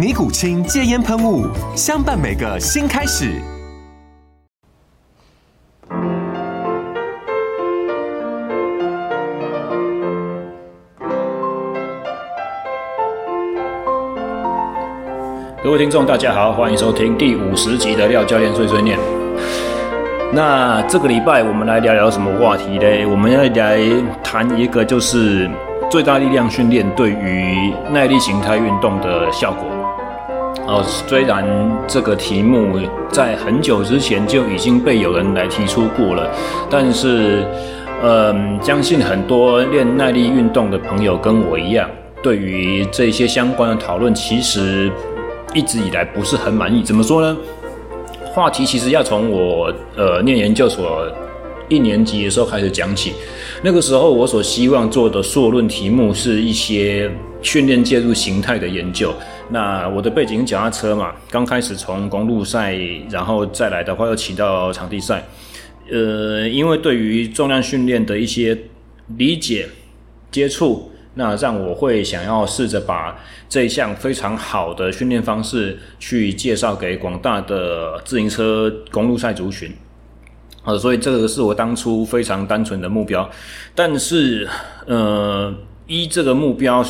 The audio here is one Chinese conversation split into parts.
尼古清戒烟喷雾，相伴每个新开始。各位听众，大家好，欢迎收听第五十集的廖教练碎碎念。那这个礼拜我们来聊聊什么话题呢？我们要来谈一个，就是最大力量训练对于耐力形态运动的效果。哦，虽然这个题目在很久之前就已经被有人来提出过了，但是，嗯，相信很多练耐力运动的朋友跟我一样，对于这些相关的讨论，其实一直以来不是很满意。怎么说呢？话题其实要从我呃念研究所一年级的时候开始讲起。那个时候，我所希望做的硕论题目是一些训练介入形态的研究。那我的背景脚踏车嘛，刚开始从公路赛，然后再来的话又骑到场地赛。呃，因为对于重量训练的一些理解、接触，那让我会想要试着把这一项非常好的训练方式去介绍给广大的自行车公路赛族群。呃，所以这个是我当初非常单纯的目标。但是，呃，依这个目标。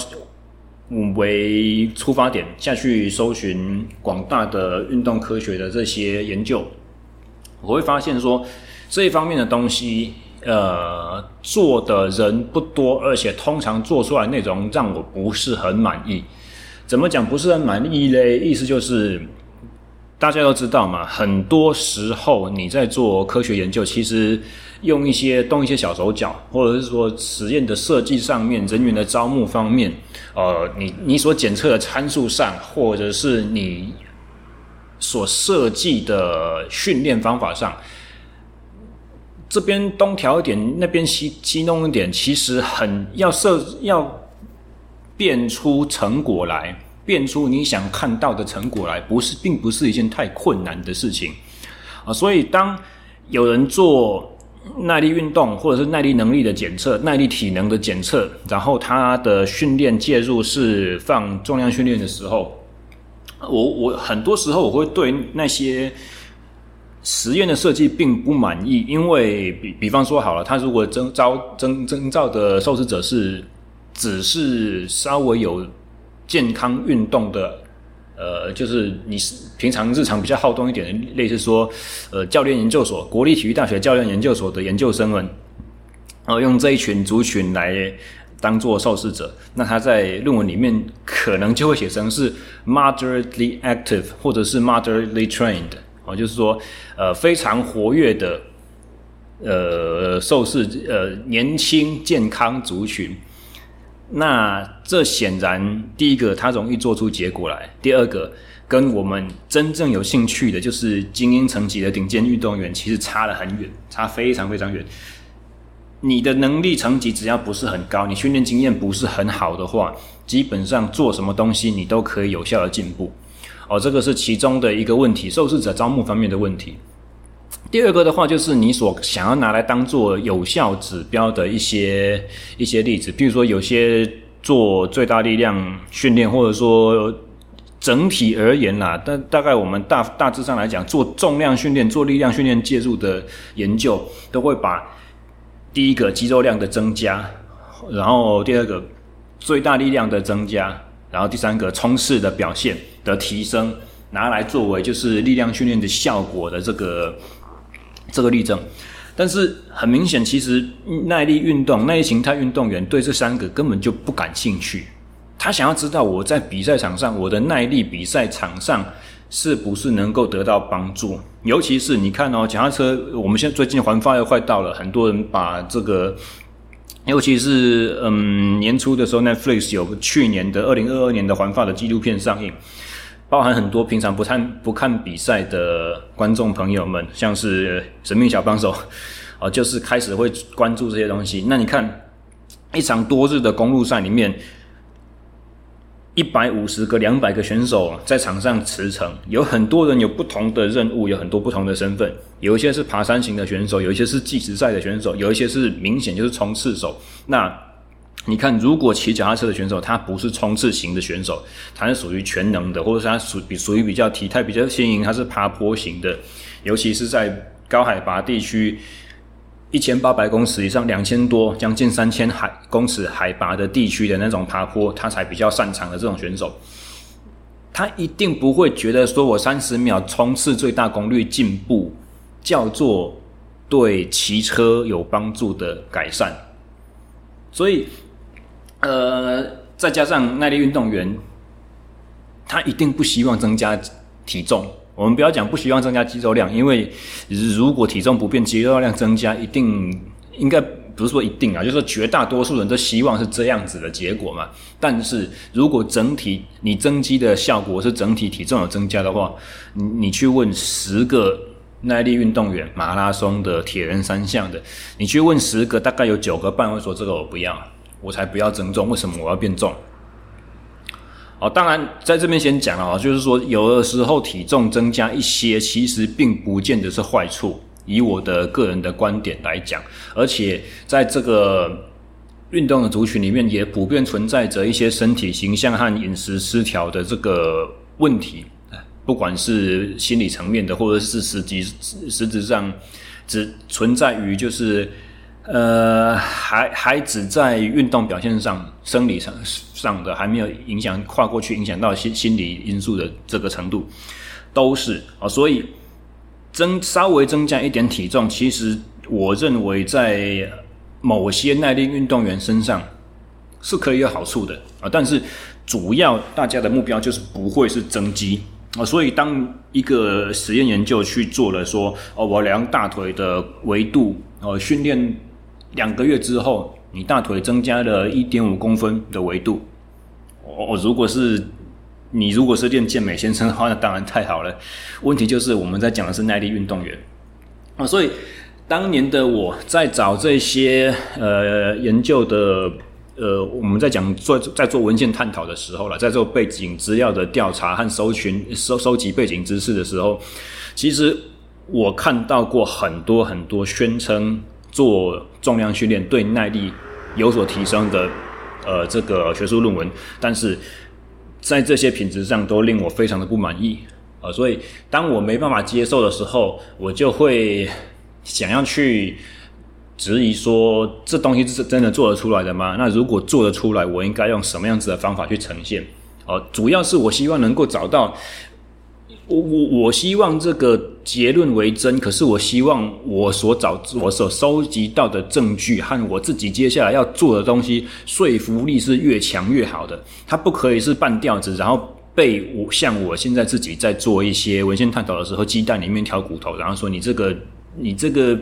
为出发点下去搜寻广大的运动科学的这些研究，我会发现说这一方面的东西，呃，做的人不多，而且通常做出来内容让我不是很满意。怎么讲不是很满意嘞？意思就是大家都知道嘛，很多时候你在做科学研究，其实。用一些动一些小手脚，或者是说实验的设计上面、人员的招募方面，呃，你你所检测的参数上，或者是你所设计的训练方法上，这边东调一点，那边西西弄一点，其实很要设要变出成果来，变出你想看到的成果来，不是并不是一件太困难的事情啊，所以当有人做。耐力运动或者是耐力能力的检测、耐力体能的检测，然后他的训练介入是放重量训练的时候，我我很多时候我会对那些实验的设计并不满意，因为比比方说好了，他如果征招征征召的受试者是只是稍微有健康运动的。呃，就是你是平常日常比较好动一点的，类似说，呃，教练研究所、国立体育大学教练研究所的研究生们，然后用这一群族群来当做受试者，那他在论文里面可能就会写成是 moderately active 或者是 moderately trained，哦，就是说，呃，非常活跃的，呃，受试，呃，年轻健康族群。那这显然，第一个，它容易做出结果来；第二个，跟我们真正有兴趣的，就是精英层级的顶尖运动员，其实差得很远，差非常非常远。你的能力层级只要不是很高，你训练经验不是很好的话，基本上做什么东西你都可以有效的进步。哦，这个是其中的一个问题，受试者招募方面的问题。第二个的话，就是你所想要拿来当做有效指标的一些一些例子，比如说有些做最大力量训练，或者说整体而言啦，但大概我们大大致上来讲，做重量训练、做力量训练介入的研究，都会把第一个肌肉量的增加，然后第二个最大力量的增加，然后第三个冲刺的表现的提升，拿来作为就是力量训练的效果的这个。这个例证。但是很明显，其实耐力运动、耐力形态运动员对这三个根本就不感兴趣。他想要知道我在比赛场上，我的耐力比赛场上是不是能够得到帮助。尤其是你看哦，脚踏车，我们现在最近环法又快到了，很多人把这个，尤其是嗯年初的时候，Netflix 有去年的二零二二年的环法的纪录片上映。包含很多平常不看不看比赛的观众朋友们，像是神秘小帮手，啊，就是开始会关注这些东西。那你看，一场多日的公路赛里面，一百五十个、两百个选手在场上驰骋，有很多人有不同的任务，有很多不同的身份，有一些是爬山型的选手，有一些是计时赛的选手，有一些是明显就是冲刺手。那你看，如果骑脚踏车的选手，他不是冲刺型的选手，他是属于全能的，或者是他属比属于比较体态比较轻盈，他是爬坡型的，尤其是在高海拔地区，一千八百公尺以上，两千多，将近三千海公尺海拔的地区的那种爬坡，他才比较擅长的这种选手，他一定不会觉得说我三十秒冲刺最大功率进步叫做对骑车有帮助的改善，所以。呃，再加上耐力运动员，他一定不希望增加体重。我们不要讲不希望增加肌肉量，因为如果体重不变，肌肉量增加，一定应该不是说一定啊，就是绝大多数人都希望是这样子的结果嘛。但是如果整体你增肌的效果是整体体重有增加的话，你你去问十个耐力运动员，马拉松的、铁人三项的，你去问十个，大概有九个半会说这个我不要。我才不要增重，为什么我要变重？哦，当然在这边先讲啊，就是说有的时候体重增加一些，其实并不见得是坏处。以我的个人的观点来讲，而且在这个运动的族群里面，也普遍存在着一些身体形象和饮食失调的这个问题，不管是心理层面的，或者是实际实质上只存在于就是。呃，还还只在运动表现上、生理上上的，还没有影响跨过去，影响到心心理因素的这个程度，都是啊。所以增稍微增加一点体重，其实我认为在某些耐力运动员身上是可以有好处的啊。但是主要大家的目标就是不会是增肌啊。所以当一个实验研究去做了说，哦，我量大腿的维度，哦，训练。两个月之后，你大腿增加了一点五公分的维度。哦，如果是你如果是练健美先生的话，那当然太好了。问题就是我们在讲的是耐力运动员啊，所以当年的我在找这些呃研究的呃，我们在讲做在做文献探讨的时候了，在做背景资料的调查和搜寻收收集背景知识的时候，其实我看到过很多很多宣称。做重量训练对耐力有所提升的，呃，这个学术论文，但是在这些品质上都令我非常的不满意，呃，所以当我没办法接受的时候，我就会想要去质疑说，这东西是真的做得出来的吗？那如果做得出来，我应该用什么样子的方法去呈现？哦、呃，主要是我希望能够找到。我我我希望这个结论为真，可是我希望我所找我所收集到的证据和我自己接下来要做的东西说服力是越强越好的。它不可以是半吊子，然后被我像我现在自己在做一些文献探讨的时候，鸡蛋里面挑骨头，然后说你这个你这个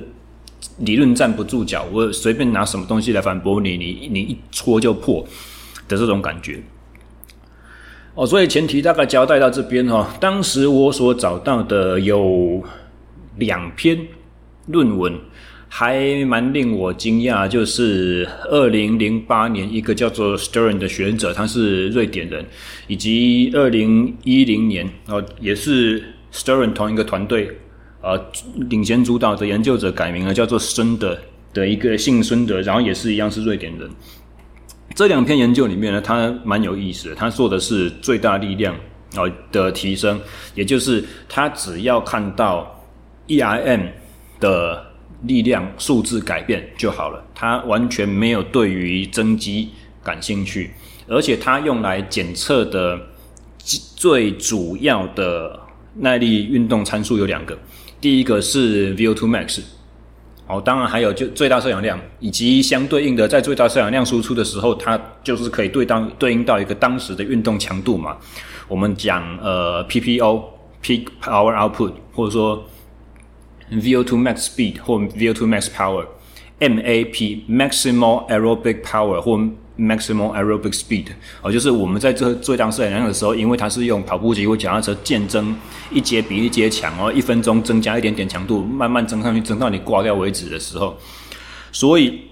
理论站不住脚，我随便拿什么东西来反驳你，你你一戳就破的这种感觉。哦，所以前提大概交代到这边哈。当时我所找到的有两篇论文，还蛮令我惊讶，就是二零零八年一个叫做 Stern 的学者，他是瑞典人，以及二零一零年哦，也是 Stern 同一个团队呃领衔主导的研究者改名了，叫做孙德的一个姓孙德，然后也是一样是瑞典人。这两篇研究里面呢，它蛮有意思的。它做的是最大力量哦的提升，也就是它只要看到 EIM 的力量数字改变就好了，它完全没有对于增肌感兴趣。而且它用来检测的最主要的耐力运动参数有两个，第一个是 VO2 max，哦，当然还有就最大摄氧量，以及相对应的在最大摄氧量输出的时候，它就是可以对当对应到一个当时的运动强度嘛。我们讲呃 PPO peak power output，或者说 VO2 max speed 或 VO2 max power，MAP maximal aerobic power 或 Maximum aerobic speed，哦，就是我们在这最大摄氧量的时候，因为它是用跑步机或脚踏车渐增，一阶比一阶强哦，一分钟增加一点点强度，慢慢增上去，增到你挂掉为止的时候，所以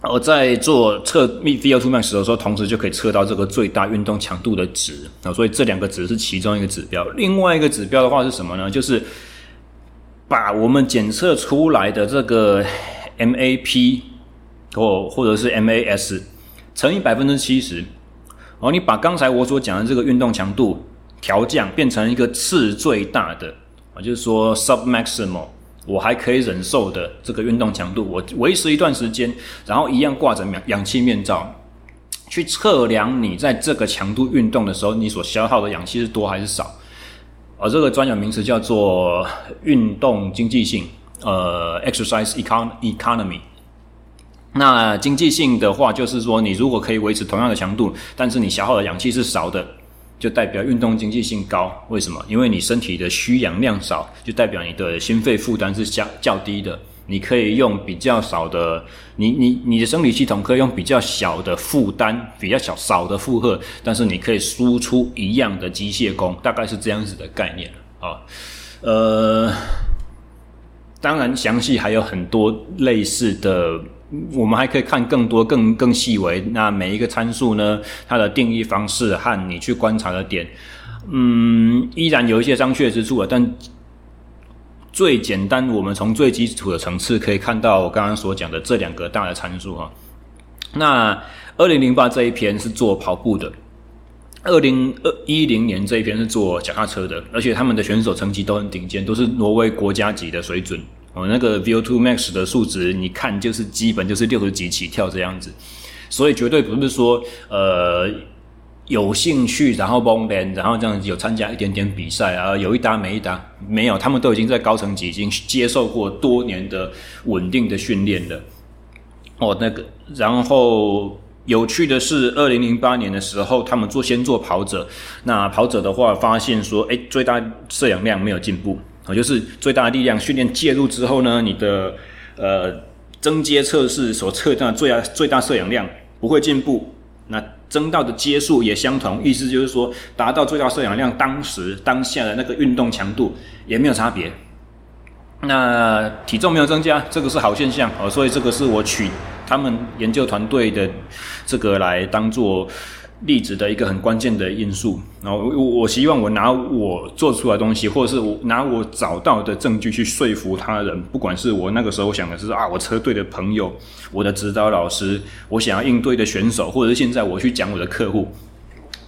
我在做测 VO2 max 的时候，同时就可以测到这个最大运动强度的值啊，所以这两个值是其中一个指标。另外一个指标的话是什么呢？就是把我们检测出来的这个 MAP 或或者是 MAS。乘以百分之七十，哦，你把刚才我所讲的这个运动强度调降，变成一个次最大的，啊，就是说 sub maximal，我还可以忍受的这个运动强度，我维持一段时间，然后一样挂着氧氧气面罩，去测量你在这个强度运动的时候，你所消耗的氧气是多还是少，而这个专有名词叫做运动经济性，呃，exercise econ economy。那经济性的话，就是说，你如果可以维持同样的强度，但是你消耗的氧气是少的，就代表运动经济性高。为什么？因为你身体的需氧量少，就代表你的心肺负担是较较低的。你可以用比较少的，你你你的生理系统可以用比较小的负担，比较小少的负荷，但是你可以输出一样的机械功，大概是这样子的概念啊。呃，当然详细还有很多类似的。我们还可以看更多、更更细微。那每一个参数呢，它的定义方式和你去观察的点，嗯，依然有一些商榷之处啊。但最简单，我们从最基础的层次可以看到我刚刚所讲的这两个大的参数哈。那二零零八这一篇是做跑步的，二零二一零年这一篇是做脚踏车的，而且他们的选手成绩都很顶尖，都是挪威国家级的水准。哦，那个 VO2 max 的数值，你看就是基本就是六十几起跳这样子，所以绝对不是说呃有兴趣然后蹦练，然后这样有参加一点点比赛啊，有一搭没一搭，没有，他们都已经在高层级已经接受过多年的稳定的训练了。哦，那个，然后有趣的是，二零零八年的时候，他们做先做跑者，那跑者的话发现说，诶，最大摄氧量没有进步。啊，就是最大的力量训练介入之后呢，你的呃增阶测试所测到的最大最大摄氧量不会进步，那增到的阶数也相同，意思就是说达到最大摄氧量当时当下的那个运动强度也没有差别，那体重没有增加，这个是好现象哦，所以这个是我取他们研究团队的这个来当做。例子的一个很关键的因素，然后我我希望我拿我做出来的东西，或者是我拿我找到的证据去说服他人，不管是我那个时候想的是啊，我车队的朋友，我的指导老师，我想要应对的选手，或者是现在我去讲我的客户，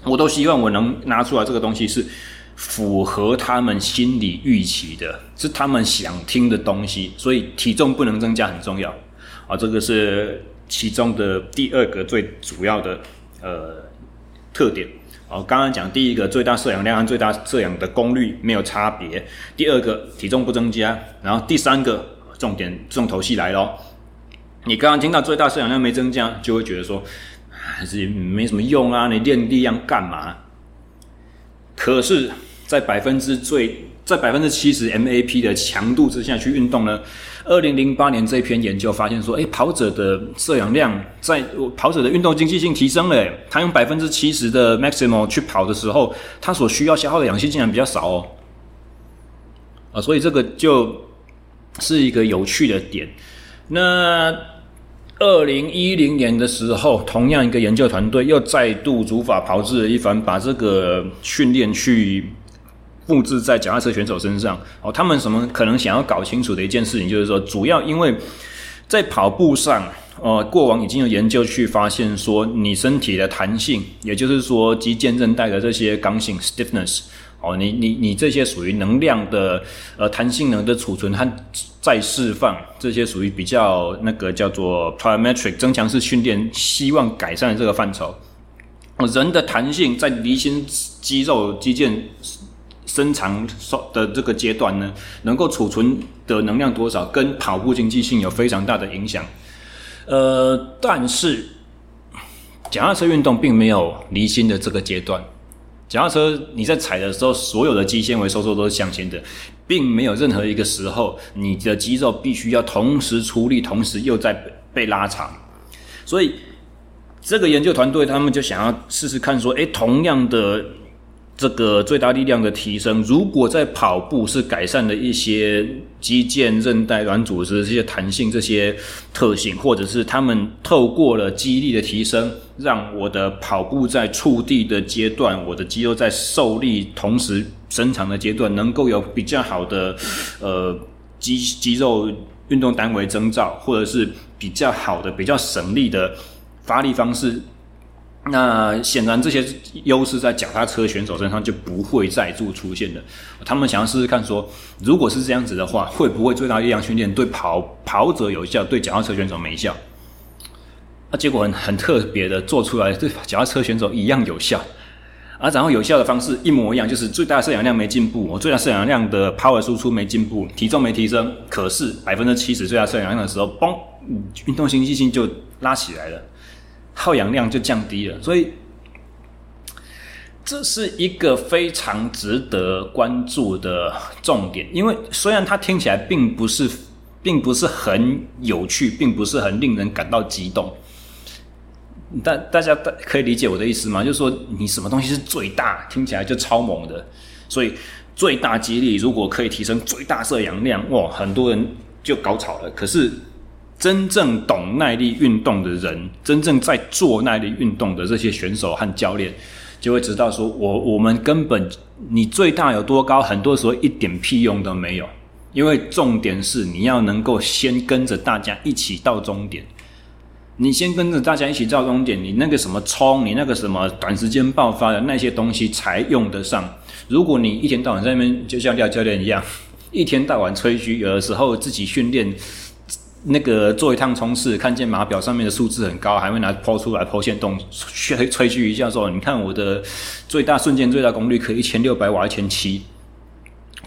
我都希望我能拿出来这个东西是符合他们心理预期的，是他们想听的东西，所以体重不能增加很重要啊，这个是其中的第二个最主要的呃。特点，哦，刚刚讲第一个最大摄氧量和最大摄氧的功率没有差别，第二个体重不增加，然后第三个重点重头戏来咯，你刚刚听到最大摄氧量没增加，就会觉得说还是没什么用啊，你练力量干嘛？可是，在百分之最在百分之七十 MAP 的强度之下去运动呢？二零零八年这篇研究发现说，诶，跑者的摄氧量在跑者的运动经济性提升了，他用百分之七十的 maximum 去跑的时候，他所需要消耗的氧气竟然比较少哦，啊，所以这个就是一个有趣的点。那二零一零年的时候，同样一个研究团队又再度主法炮制了一番，把这个训练去。复制在脚踏车选手身上哦，他们什么可能想要搞清楚的一件事情，就是说，主要因为在跑步上，呃，过往已经有研究去发现说，你身体的弹性，也就是说肌腱韧带的这些刚性 （stiffness），哦，你你你这些属于能量的呃弹性能的储存和再释放，这些属于比较那个叫做 plyometric 增强式训练，希望改善的这个范畴。人的弹性在离心肌肉肌腱。伸长的这个阶段呢，能够储存的能量多少，跟跑步经济性有非常大的影响。呃，但是脚踏车运动并没有离心的这个阶段。脚踏车你在踩的时候，所有的肌纤维收缩都是向前的，并没有任何一个时候你的肌肉必须要同时出力，同时又在被拉长。所以这个研究团队他们就想要试试看，说，诶，同样的。这个最大力量的提升，如果在跑步是改善了一些肌腱、韧带、软组织这些弹性这些特性，或者是他们透过了肌力的提升，让我的跑步在触地的阶段，我的肌肉在受力同时伸长的阶段，能够有比较好的呃肌肌肉运动单位征兆，或者是比较好的、比较省力的发力方式。那显然这些优势在脚踏车选手身上就不会再度出现了。他们想要试试看说，如果是这样子的话，会不会最大力量训练对跑跑者有效，对脚踏车选手没效？那结果很很特别的做出来，对脚踏车选手一样有效。啊，然后有效的方式一模一样，就是最大摄氧量没进步，我最大摄氧量的 power 输出没进步，体重没提升，可是百分之七十最大摄氧量的时候，嘣，运动经济性就拉起来了。耗氧量就降低了，所以这是一个非常值得关注的重点。因为虽然它听起来并不是，并不是很有趣，并不是很令人感到激动，但大家大可以理解我的意思吗？就是说，你什么东西是最大，听起来就超猛的。所以最大几率如果可以提升最大摄氧量，哇，很多人就高潮了。可是。真正懂耐力运动的人，真正在做耐力运动的这些选手和教练，就会知道说，我我们根本你最大有多高，很多时候一点屁用都没有。因为重点是你要能够先跟着大家一起到终点，你先跟着大家一起到终点，你那个什么冲，你那个什么短时间爆发的那些东西才用得上。如果你一天到晚在那边，就像廖教练一样，一天到晚吹嘘，有的时候自己训练。那个做一趟冲刺，看见码表上面的数字很高，还会拿 po 出来 po 限动吹吹嘘一下说：“你看我的最大瞬间最大功率可以一千六百瓦一千七，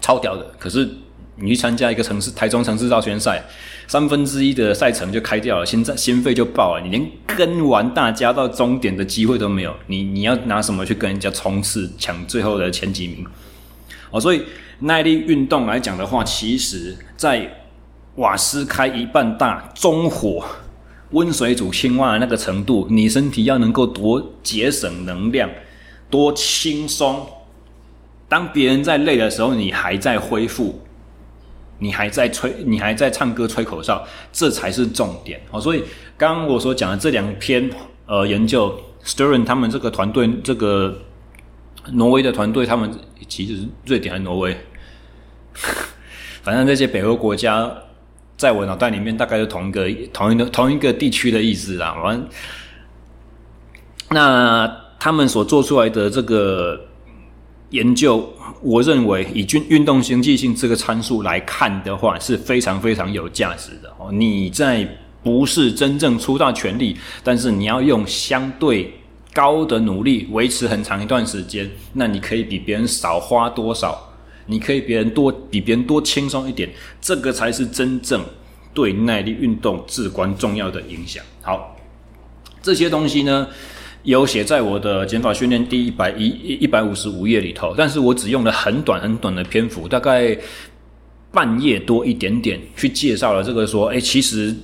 超屌的。”可是你去参加一个城市台中城市绕圈赛，三分之一的赛程就开掉了，心脏心肺就爆了，你连跟完大家到终点的机会都没有。你你要拿什么去跟人家冲刺抢最后的前几名？哦，所以耐力运动来讲的话，其实在瓦斯开一半大，中火温水煮青蛙的那个程度，你身体要能够多节省能量，多轻松。当别人在累的时候，你还在恢复，你还在吹，你还在唱歌吹口哨，这才是重点。好，所以刚刚我所讲的这两篇呃研究，Stern 他们这个团队，这个挪威的团队，他们其实瑞典还是挪威，反正这些北欧国家。在我脑袋里面，大概是同一个、同一个、同一个地区的意思啦。完，那他们所做出来的这个研究，我认为以运运动经济性这个参数来看的话，是非常非常有价值的哦。你在不是真正出到全力，但是你要用相对高的努力维持很长一段时间，那你可以比别人少花多少？你可以别人多比别人多轻松一点，这个才是真正对耐力运动至关重要的影响。好，这些东西呢，有写在我的减法训练第一百一一百五十五页里头，但是我只用了很短很短的篇幅，大概半页多一点点，去介绍了这个说，诶，其实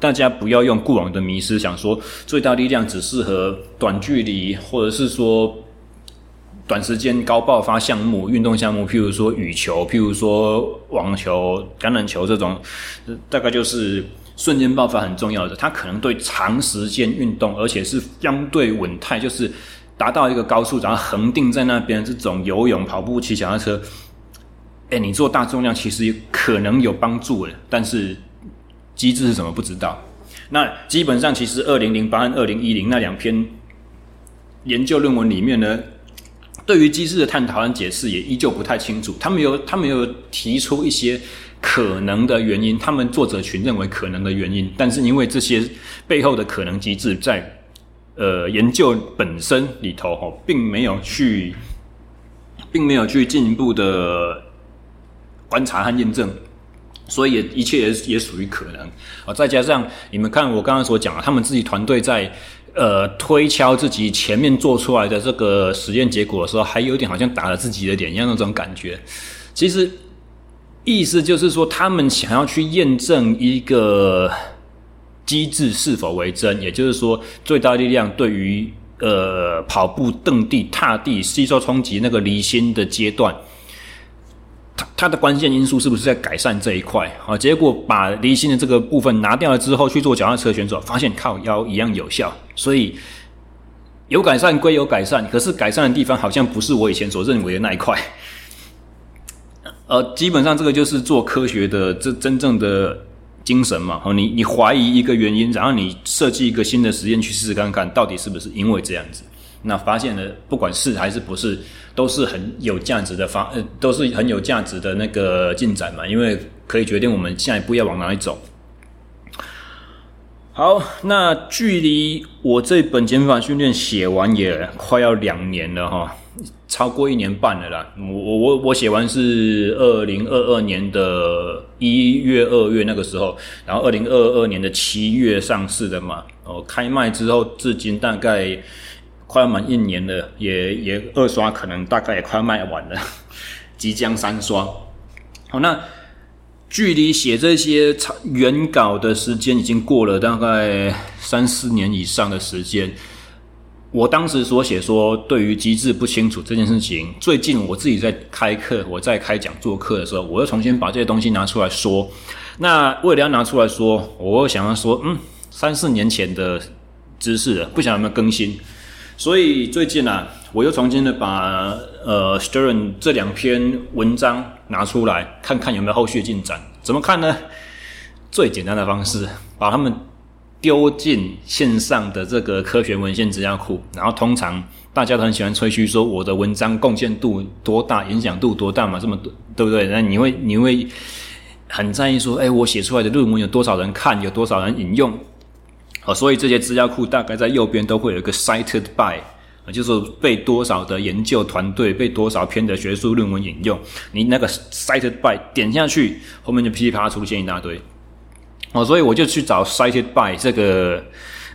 大家不要用过往的迷思，想说最大力量只适合短距离，或者是说。短时间高爆发项目、运动项目，譬如说羽球，譬如说网球、橄榄球这种，大概就是瞬间爆发很重要的。它可能对长时间运动，而且是相对稳态，就是达到一个高速，然后恒定在那边。这种游泳、跑步、骑脚踏车，哎，你做大重量其实可能有帮助的，但是机制是什么不知道。那基本上，其实二零零八和二零一零那两篇研究论文里面呢。对于机制的探讨和解释也依旧不太清楚。他们有，他们有提出一些可能的原因，他们作者群认为可能的原因，但是因为这些背后的可能机制在呃研究本身里头哈，并没有去并没有去进一步的观察和验证，所以也一切也也属于可能啊。再加上你们看我刚刚所讲的，他们自己团队在呃推敲自己前面做出来的这个实验结果的时候，还有点好像打了自己的脸一样那种感觉。其实意思就是说，他们想要去验证一个机制是否为真，也就是说，最大力量对于。呃，跑步、蹬地、踏地、吸收冲击那个离心的阶段，它的关键因素是不是在改善这一块？啊，结果把离心的这个部分拿掉了之后，去做脚踏车选手，发现靠腰一样有效，所以有改善归有改善，可是改善的地方好像不是我以前所认为的那一块。呃，基本上这个就是做科学的这真正的。精神嘛，哦，你你怀疑一个原因，然后你设计一个新的实验去试试看看，到底是不是因为这样子？那发现了，不管是还是不是，都是很有价值的发，呃，都是很有价值的那个进展嘛，因为可以决定我们下一步要往哪里走。好，那距离我这本减法训练写完也快要两年了哈。超过一年半了啦，我我我我写完是二零二二年的一月二月那个时候，然后二零二二年的七月上市的嘛，哦，开卖之后至今大概快要满一年了，也也二刷可能大概也快卖完了，即将三刷。好，那距离写这些原稿的时间已经过了大概三四年以上的时间。我当时所写说，对于机制不清楚这件事情，最近我自己在开课，我在开讲座课的时候，我又重新把这些东西拿出来说。那为了要拿出来说，我又想要说，嗯，三四年前的知识了，不想有没有更新。所以最近啊，我又重新的把呃 Stern 这两篇文章拿出来，看看有没有后续进展。怎么看呢？最简单的方式，把他们。丢进线上的这个科学文献资料库，然后通常大家都很喜欢吹嘘说我的文章贡献度多大，影响度多大嘛，这么多，对不对？那你会你会很在意说，哎，我写出来的论文有多少人看，有多少人引用？哦，所以这些资料库大概在右边都会有一个 cited by，就是被多少的研究团队，被多少篇的学术论文引用。你那个 cited by 点下去，后面就噼里啪啦出现一大堆。哦，所以我就去找 cited by 这个，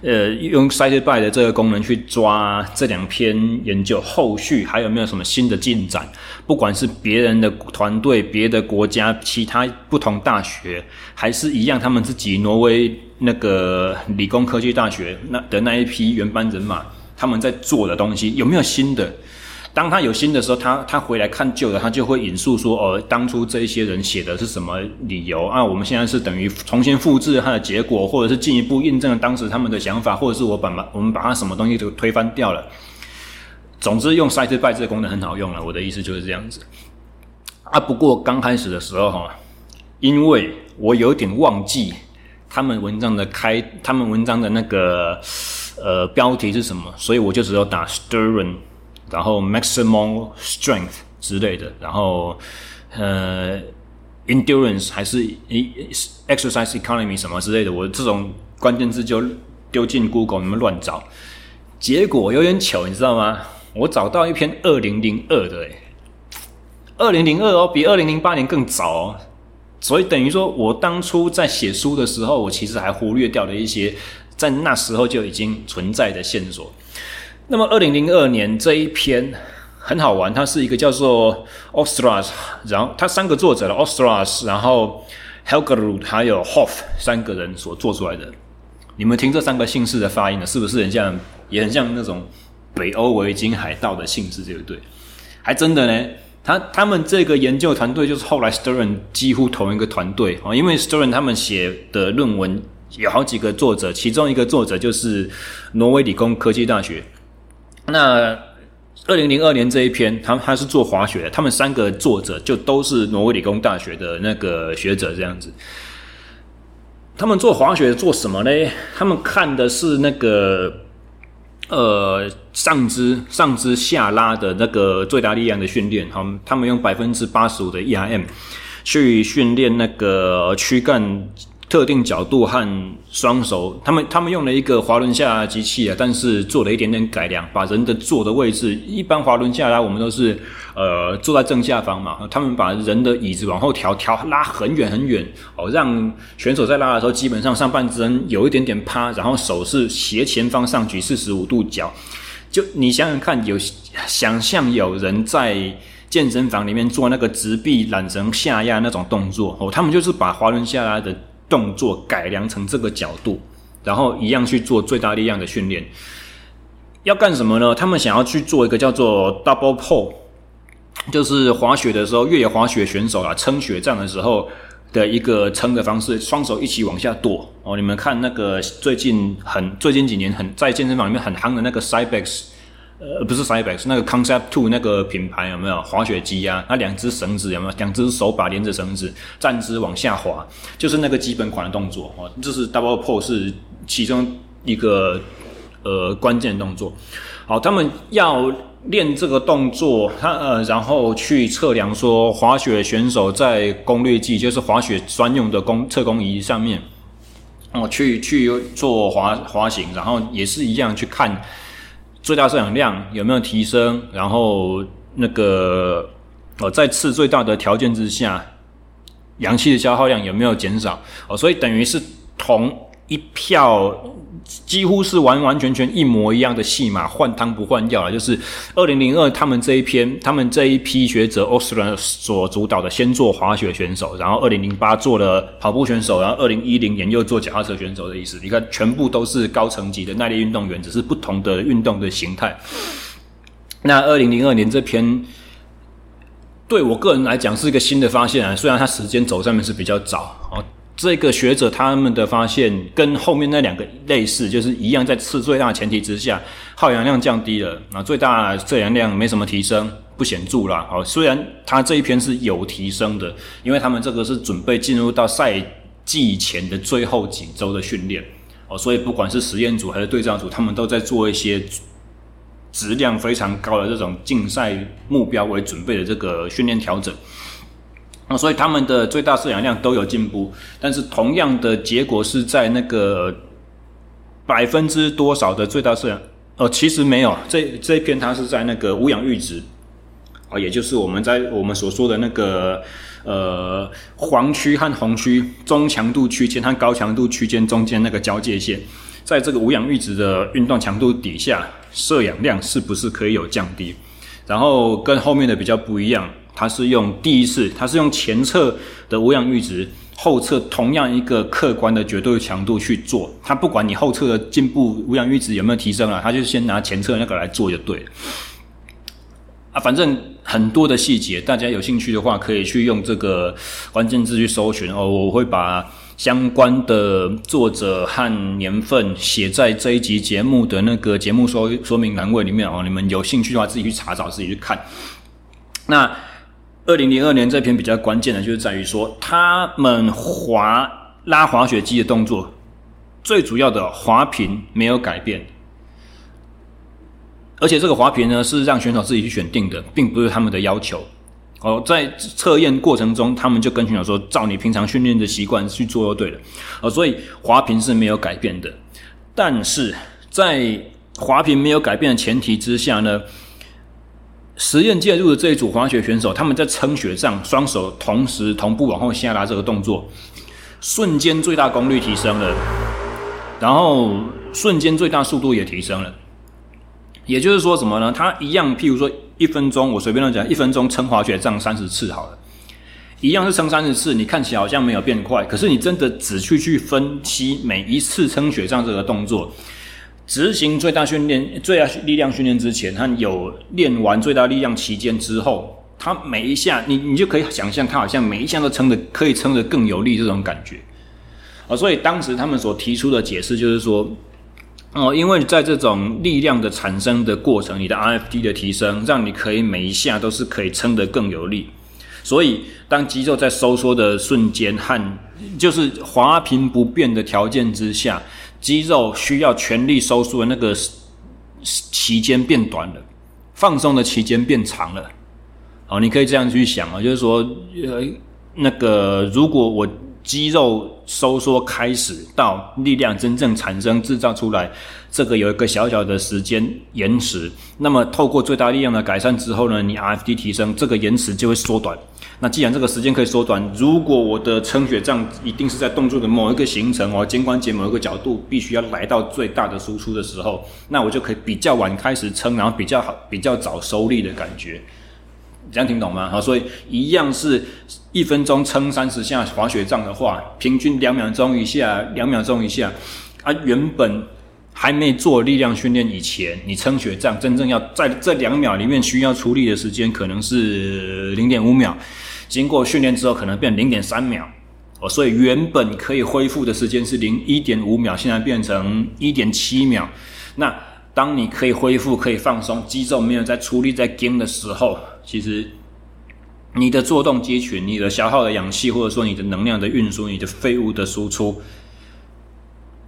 呃，用 cited by 的这个功能去抓这两篇研究后续还有没有什么新的进展，不管是别人的团队、别的国家、其他不同大学，还是一样他们自己挪威那个理工科技大学那的那一批原班人马，他们在做的东西有没有新的？当他有新的时候，他他回来看旧的，他就会引述说：“哦，当初这一些人写的是什么理由啊？我们现在是等于重新复制他的结果，或者是进一步印证了当时他们的想法，或者是我把把我们把他什么东西都推翻掉了。总之，用 cited by 这功能很好用了。我的意思就是这样子啊。不过刚开始的时候哈，因为我有点忘记他们文章的开，他们文章的那个呃标题是什么，所以我就只有打 Stern。然后 maximum strength 之类的，然后呃 endurance 还是 exercise economy 什么之类的，我这种关键字就丢进 Google 里面乱找，结果有点糗，你知道吗？我找到一篇二零零二的，诶，二零零二哦，比二零零八年更早哦，所以等于说我当初在写书的时候，我其实还忽略掉了一些在那时候就已经存在的线索。那么，二零零二年这一篇很好玩，它是一个叫做 Ostras，然后它三个作者的 Ostras，然后 Helgerud 还有 Hoff 三个人所做出来的。你们听这三个姓氏的发音呢，是不是很像，也很像那种北欧维京海盗的姓氏，对不对？还真的呢，他他们这个研究团队就是后来 Stern 几乎同一个团队啊，因为 Stern 他们写的论文有好几个作者，其中一个作者就是挪威理工科技大学。那二零零二年这一篇，他他是做滑雪的，他们三个作者就都是挪威理工大学的那个学者这样子。他们做滑雪做什么呢？他们看的是那个呃上肢上肢下拉的那个最大力量的训练。他们他们用百分之八十五的 ERM 去训练那个躯干特定角度和双手，他们他们用了一个滑轮下机器啊，但是做了一点点改良，把人的坐的位置，一般滑轮下拉我们都是呃坐在正下方嘛，他们把人的椅子往后调调拉很远很远哦，让选手在拉的时候基本上上半身有一点点趴，然后手是斜前方上举四十五度角，就你想想看，有想象有人在。健身房里面做那个直臂缆绳下压那种动作哦，他们就是把滑轮下拉的动作改良成这个角度，然后一样去做最大力量的训练。要干什么呢？他们想要去做一个叫做 double pole，就是滑雪的时候，越野滑雪选手啊撑雪杖的时候的一个撑的方式，双手一起往下跺哦。你们看那个最近很最近几年很在健身房里面很夯的那个 Cybex。呃，不是 Cybex，那个 Concept Two 那个品牌有没有滑雪机啊？那两只绳子有没有？两只手把连着绳子，站姿往下滑，就是那个基本款的动作哦。这是 Double Pole 是其中一个呃关键动作。好，他们要练这个动作，他呃，然后去测量说滑雪选手在功率计，就是滑雪专用的功测功仪上面，哦，去去做滑滑行，然后也是一样去看。最大摄氧量有没有提升？然后那个哦，在次最大的条件之下，氧气的消耗量有没有减少？哦，所以等于是同一票几乎是完完全全一模一样的戏码，换汤不换药了。就是二零零二他们这一篇，他们这一批学者奥斯兰所主导的，先做滑雪选手，然后二零零八做了跑步选手，然后二零一零年又做脚踏车选手的意思。你看，全部都是高层级的耐力运动员，只是不同的运动的形态。那二零零二年这篇，对我个人来讲是一个新的发现啊，虽然它时间轴上面是比较早哦。这个学者他们的发现跟后面那两个类似，就是一样，在次最大前提之下，耗氧量降低了，那，最大摄氧量没什么提升，不显著啦。哦，虽然他这一篇是有提升的，因为他们这个是准备进入到赛季前的最后几周的训练，哦，所以不管是实验组还是对照组，他们都在做一些质量非常高的这种竞赛目标为准备的这个训练调整。所以他们的最大摄氧量都有进步，但是同样的结果是在那个百分之多少的最大摄氧？哦，其实没有，这这一篇它是在那个无氧阈值，啊，也就是我们在我们所说的那个呃黄区和红区中强度区间和高强度区间中间那个交界线，在这个无氧阈值的运动强度底下，摄氧量是不是可以有降低？然后跟后面的比较不一样。它是用第一次，它是用前侧的无氧阈值，后侧同样一个客观的绝对强度去做。它不管你后侧的进步无氧阈值有没有提升了，它就先拿前侧那个来做就对了。啊，反正很多的细节，大家有兴趣的话，可以去用这个关键字去搜寻哦。我会把相关的作者和年份写在这一集节目的那个节目说说明栏位里面哦。你们有兴趣的话，自己去查找，自己去看。那。二零零二年这篇比较关键的，就是在于说，他们滑拉滑雪机的动作，最主要的滑频没有改变，而且这个滑频呢是让选手自己去选定的，并不是他们的要求。哦，在测验过程中，他们就跟选手说，照你平常训练的习惯去做就对了。哦，所以滑频是没有改变的，但是在滑频没有改变的前提之下呢，实验介入的这一组滑雪选手，他们在撑雪杖，双手同时同步往后下拉这个动作，瞬间最大功率提升了，然后瞬间最大速度也提升了。也就是说什么呢？他一样，譬如说一分钟，我随便乱讲，一分钟撑滑雪杖三十次好了，一样是撑三十次，你看起来好像没有变快，可是你真的只去去分析每一次撑雪杖这个动作。执行最大训练、最大力量训练之前，和有练完最大力量期间之后，他每一下，你你就可以想象，他好像每一下都撑得可以撑得更有力这种感觉啊。所以当时他们所提出的解释就是说，哦，因为在这种力量的产生的过程，你的 RFD 的提升，让你可以每一下都是可以撑得更有力。所以当肌肉在收缩的瞬间和就是滑频不变的条件之下。肌肉需要全力收缩的那个期间变短了，放松的期间变长了。好，你可以这样去想啊，就是说，呃，那个如果我肌肉收缩开始到力量真正产生制造出来，这个有一个小小的时间延迟。那么透过最大力量的改善之后呢，你 RFD 提升，这个延迟就会缩短。那既然这个时间可以缩短，如果我的撑血杖一定是在动作的某一个行程哦，肩关节某一个角度必须要来到最大的输出的时候，那我就可以比较晚开始撑，然后比较好、比较早收力的感觉。这样听懂吗？好，所以一样是一分钟撑三十下滑雪杖的话，平均两秒钟一下，两秒钟一下。啊，原本还没做力量训练以前，你撑雪杖真正要在这两秒里面需要出力的时间可能是零点五秒，经过训练之后可能变零点三秒。哦，所以原本可以恢复的时间是零一点五秒，现在变成一点七秒。那当你可以恢复、可以放松，肌肉没有在出力、在紧的时候。其实，你的作动肌群、你的消耗的氧气，或者说你的能量的运输、你的废物的输出，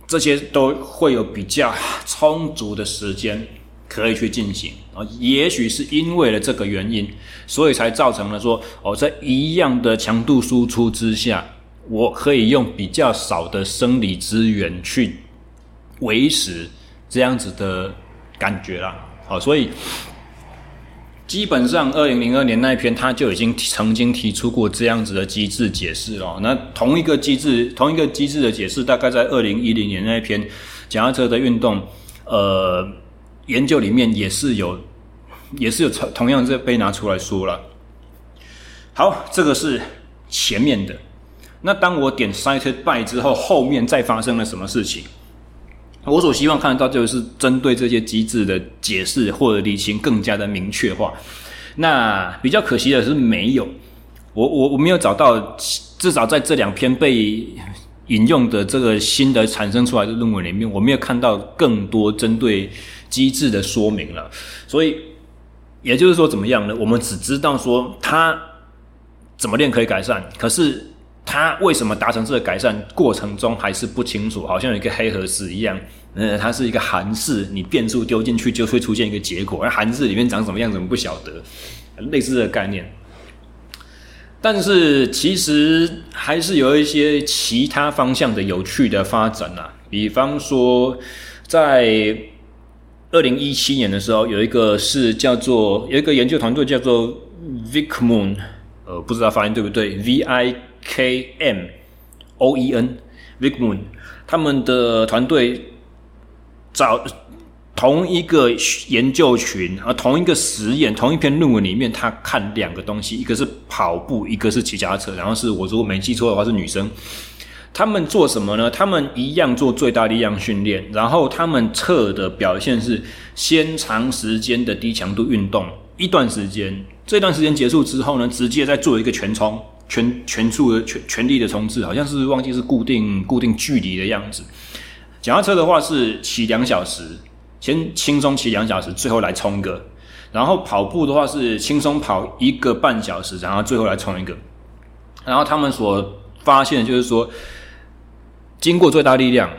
这些都会有比较充足的时间可以去进行啊。也许是因为了这个原因，所以才造成了说，哦，在一样的强度输出之下，我可以用比较少的生理资源去维持这样子的感觉啦。好，所以。基本上，二零零二年那一篇他就已经曾经提出过这样子的机制解释了。那同一个机制，同一个机制的解释，大概在二零一零年那一篇脚踏车的运动，呃，研究里面也是有，也是有同样这被拿出来说了。好，这个是前面的。那当我点 cited by 之后，后面再发生了什么事情？我所希望看得到就是针对这些机制的解释或者理清更加的明确化。那比较可惜的是没有，我我我没有找到，至少在这两篇被引用的这个新的产生出来的论文里面，我没有看到更多针对机制的说明了。所以也就是说怎么样呢？我们只知道说它怎么练可以改善，可是。他为什么达成这个改善过程中还是不清楚？好像有一个黑盒子一样，呃，它是一个函式，你变数丢进去就会出现一个结果，而函式里面长什么样子我们不晓得，类似的概念。但是其实还是有一些其他方向的有趣的发展啊，比方说在二零一七年的时候，有一个是叫做有一个研究团队叫做 Vikmoon，呃，不知道发音对不对，V I。K M O E N，Vick Moon，他们的团队找同一个研究群啊，同一个实验，同一篇论文里面，他看两个东西，一个是跑步，一个是骑脚踏车，然后是我如果没记错的话是女生。他们做什么呢？他们一样做最大力量训练，然后他们测的表现是先长时间的低强度运动一段时间，这段时间结束之后呢，直接再做一个全冲。全全速的全全力的冲刺，好像是忘记是固定固定距离的样子。脚踏车的话是骑两小时，先轻松骑两小时，最后来冲一个。然后跑步的话是轻松跑一个半小时，然后最后来冲一个。然后他们所发现的就是说，经过最大力量，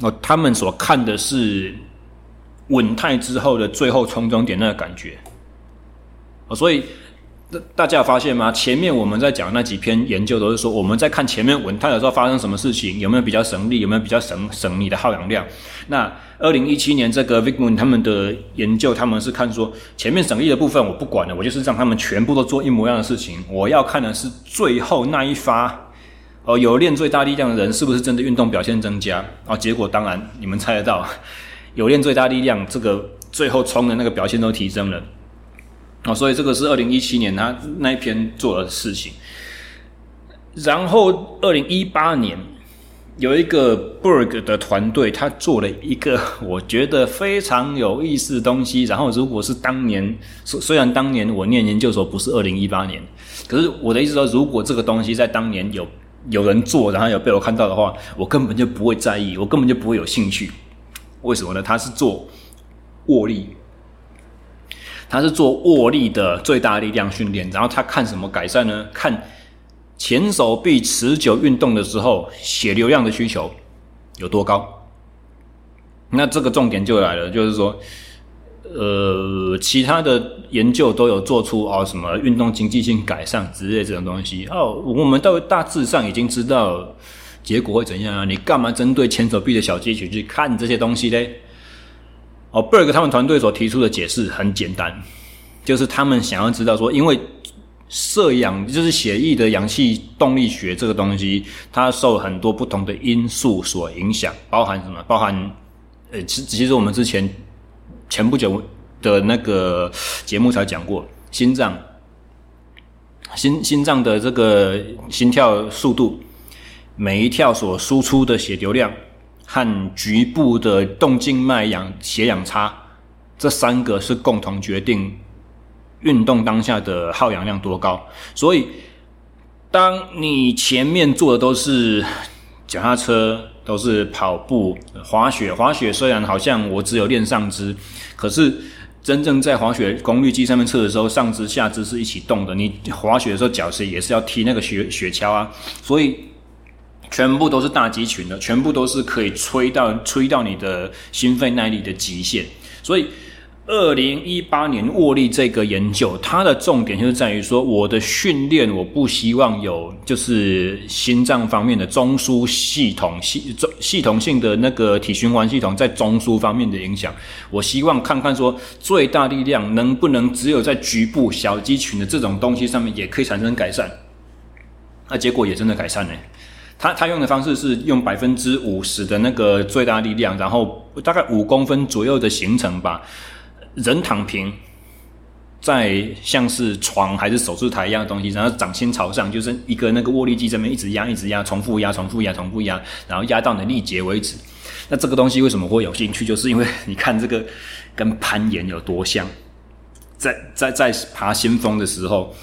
哦，他们所看的是稳态之后的最后冲终点那个感觉。哦，所以。大家有发现吗？前面我们在讲那几篇研究都是说，我们在看前面稳态的时候发生什么事情，有没有比较省力，有没有比较省省你的耗氧量。那二零一七年这个 Vikmoon 他们的研究，他们是看说前面省力的部分我不管了，我就是让他们全部都做一模一样的事情。我要看的是最后那一发，哦，有练最大力量的人是不是真的运动表现增加？哦，结果当然你们猜得到，有练最大力量，这个最后冲的那个表现都提升了。哦，所以这个是二零一七年他那一篇做的事情。然后二零一八年有一个 Berg 的团队，他做了一个我觉得非常有意思的东西。然后如果是当年，虽然当年我念研究所不是二零一八年，可是我的意思说，如果这个东西在当年有有人做，然后有被我看到的话，我根本就不会在意，我根本就不会有兴趣。为什么呢？他是做握力。他是做握力的最大力量训练，然后他看什么改善呢？看前手臂持久运动的时候血流量的需求有多高。那这个重点就来了，就是说，呃，其他的研究都有做出哦，什么运动经济性改善之类这种东西哦，我们都大致上已经知道结果会怎样啊？你干嘛针对前手臂的小肌群去看这些东西嘞？哦，Berg 他们团队所提出的解释很简单，就是他们想要知道说，因为摄氧就是血液的氧气动力学这个东西，它受很多不同的因素所影响，包含什么？包含呃，其其实我们之前。前不久的那个节目才讲过，心脏、心心脏的这个心跳速度，每一跳所输出的血流量和局部的动静脉氧血氧差，这三个是共同决定运动当下的耗氧量多高。所以，当你前面做的都是脚踏车。都是跑步、滑雪。滑雪虽然好像我只有练上肢，可是真正在滑雪功率计上面测的时候，上肢、下肢是一起动的。你滑雪的时候，脚是也是要踢那个雪雪橇啊，所以全部都是大肌群的，全部都是可以吹到吹到你的心肺耐力的极限，所以。二零一八年握力这个研究，它的重点就是在于说，我的训练我不希望有就是心脏方面的中枢系统系中系统性的那个体循环系统在中枢方面的影响。我希望看看说，最大力量能不能只有在局部小肌群的这种东西上面也可以产生改善。那结果也真的改善了。他他用的方式是用百分之五十的那个最大力量，然后大概五公分左右的行程吧。人躺平，在像是床还是手术台一样的东西，然后掌心朝上，就是一个那个握力机这边一直压，一直压，重复压，重复压，重复压，然后压到你力竭为止。那这个东西为什么会有兴趣？就是因为你看这个跟攀岩有多像，在在在爬新峰的时候，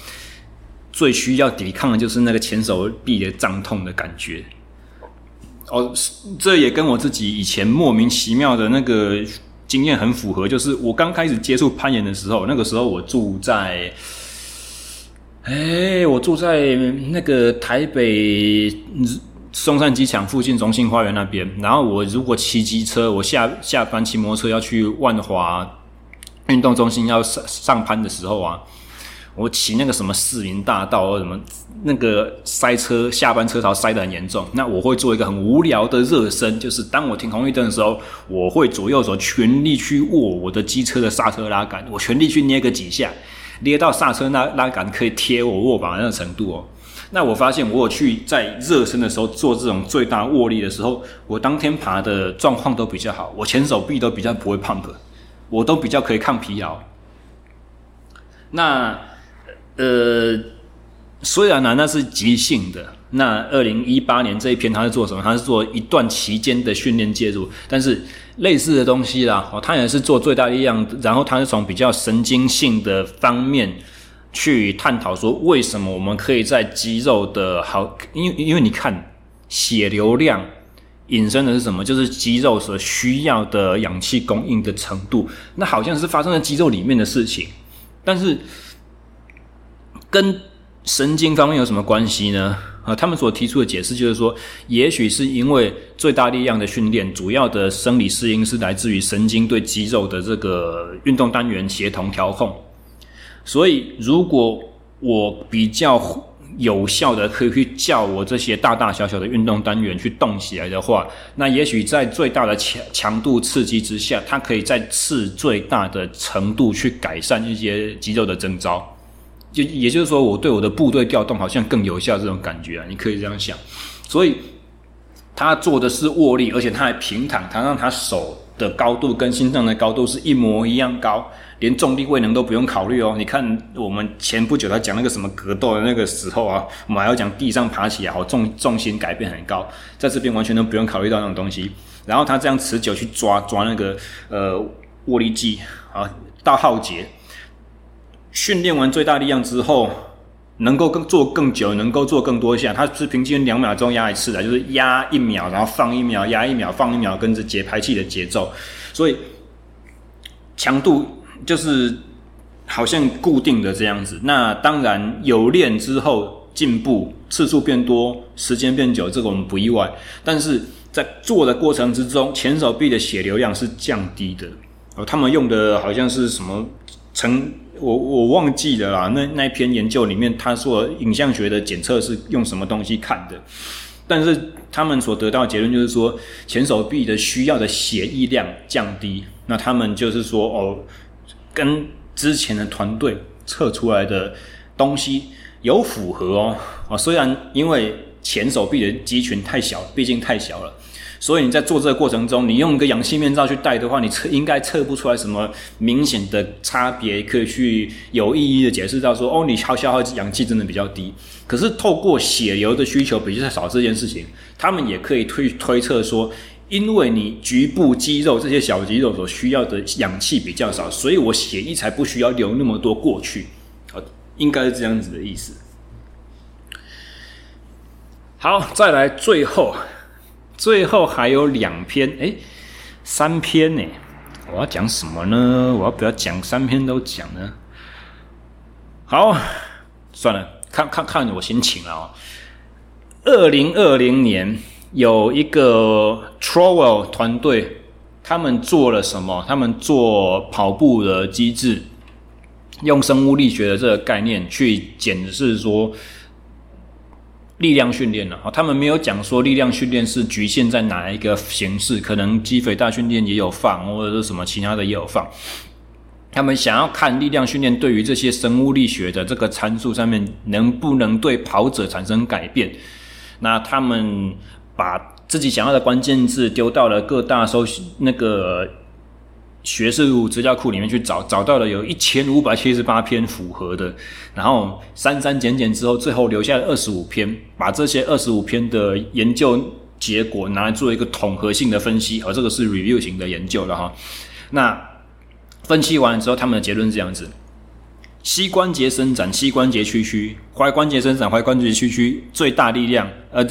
最需要抵抗的就是那个前手臂的胀痛的感觉。哦，这也跟我自己以前莫名其妙的那个。经验很符合，就是我刚开始接触攀岩的时候，那个时候我住在，哎，我住在那个台北松山机场附近中心花园那边。然后我如果骑机车，我下下班骑摩托车要去万华运动中心要上上攀的时候啊。我骑那个什么市民大道或什么那个塞车，下班车潮塞得很严重。那我会做一个很无聊的热身，就是当我停红绿灯的时候，我会左右手全力去握我的机车的刹车拉杆，我全力去捏个几下，捏到刹车那拉杆可以贴我握把那个程度哦。那我发现我去在热身的时候做这种最大握力的时候，我当天爬的状况都比较好，我前手臂都比较不会 pump，我都比较可以抗疲劳。那。呃，虽然呢，那是即兴的。那二零一八年这一篇他是做什么？他是做一段期间的训练介入，但是类似的东西啦，哦，他也是做最大力量，然后他是从比较神经性的方面去探讨说，为什么我们可以在肌肉的好，因为因为你看血流量引申的是什么？就是肌肉所需要的氧气供应的程度，那好像是发生在肌肉里面的事情，但是。跟神经方面有什么关系呢？啊，他们所提出的解释就是说，也许是因为最大力量的训练，主要的生理适应是来自于神经对肌肉的这个运动单元协同调控。所以，如果我比较有效的可以去叫我这些大大小小的运动单元去动起来的话，那也许在最大的强强度刺激之下，它可以在次最大的程度去改善一些肌肉的征召。就也就是说，我对我的部队调动好像更有效，这种感觉啊，你可以这样想。所以他做的是握力，而且他还平躺，他让他手的高度跟心脏的高度是一模一样高，连重力位能都不用考虑哦。你看我们前不久他讲那个什么格斗的那个时候啊，我们还要讲地上爬起来，好重重心改变很高，在这边完全都不用考虑到那种东西。然后他这样持久去抓抓那个呃握力计啊，到浩劫。训练完最大力量之后，能够更做更久，能够做更多下。它是平均两秒钟压一次的，就是压一秒，然后放一秒，压一秒，放一秒，跟着节拍器的节奏。所以强度就是好像固定的这样子。那当然有练之后进步，次数变多，时间变久，这个我们不意外。但是在做的过程之中，前手臂的血流量是降低的。哦，他们用的好像是什么成我我忘记了啦。那那篇研究里面，他说影像学的检测是用什么东西看的？但是他们所得到的结论就是说，前手臂的需要的血液量降低。那他们就是说，哦，跟之前的团队测出来的东西有符合哦。哦，虽然因为前手臂的肌群太小，毕竟太小了。所以你在做这个过程中，你用一个氧气面罩去戴的话，你测应该测不出来什么明显的差别，可以去有意义的解释到说，哦，你消消耗氧气真的比较低。可是透过血流的需求比较少这件事情，他们也可以推推测说，因为你局部肌肉这些小肌肉所需要的氧气比较少，所以我血液才不需要流那么多过去。啊，应该是这样子的意思。好，再来最后。最后还有两篇，诶，三篇呢？我要讲什么呢？我要不要讲三篇都讲呢？好，算了，看看看我心情了哦。二零二零年有一个 Trowell 团队，他们做了什么？他们做跑步的机制，用生物力学的这个概念去检视说。力量训练了啊，他们没有讲说力量训练是局限在哪一个形式，可能肌肥大训练也有放，或者是什么其他的也有放。他们想要看力量训练对于这些生物力学的这个参数上面能不能对跑者产生改变。那他们把自己想要的关键字丢到了各大搜那个。学术资料库里面去找，找到了有一千五百七十八篇符合的，然后删删减减之后，最后留下了二十五篇，把这些二十五篇的研究结果拿来做一个统合性的分析，而这个是 review 型的研究了哈。那分析完了之后，他们的结论是这样子：膝关节伸展、膝关节屈曲、踝关节伸展、踝关节屈曲，最大力量，呃，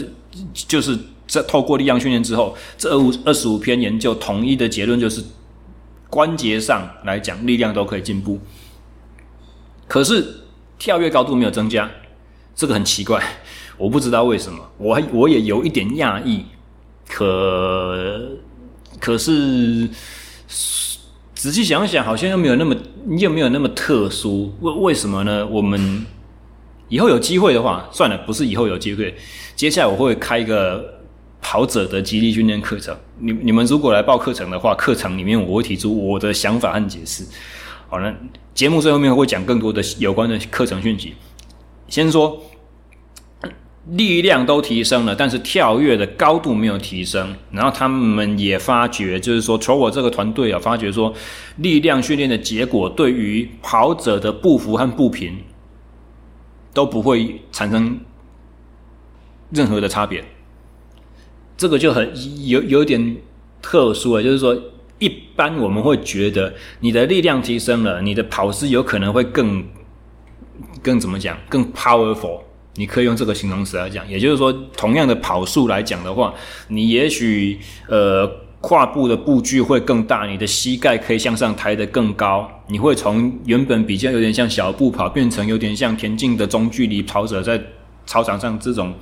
就是这透过力量训练之后，这二五二十五篇研究统一的结论就是。关节上来讲，力量都可以进步，可是跳跃高度没有增加，这个很奇怪，我不知道为什么，我我也有一点讶异，可可是仔细想想，好像又没有那么又没有那么特殊，为为什么呢？我们以后有机会的话，算了，不是以后有机会，接下来我会开一个。跑者的激励训练课程，你你们如果来报课程的话，课程里面我会提出我的想法和解释。好了，节目最后面会讲更多的有关的课程讯息。先说力量都提升了，但是跳跃的高度没有提升。然后他们也发觉，就是说，从我这个团队啊，发觉说，力量训练的结果对于跑者的步幅和步频都不会产生任何的差别。这个就很有有点特殊了，就是说，一般我们会觉得你的力量提升了，你的跑姿有可能会更更怎么讲，更 powerful。你可以用这个形容词来讲，也就是说，同样的跑速来讲的话，你也许呃跨步的步距会更大，你的膝盖可以向上抬得更高，你会从原本比较有点像小步跑，变成有点像田径的中距离跑者在操场上这种。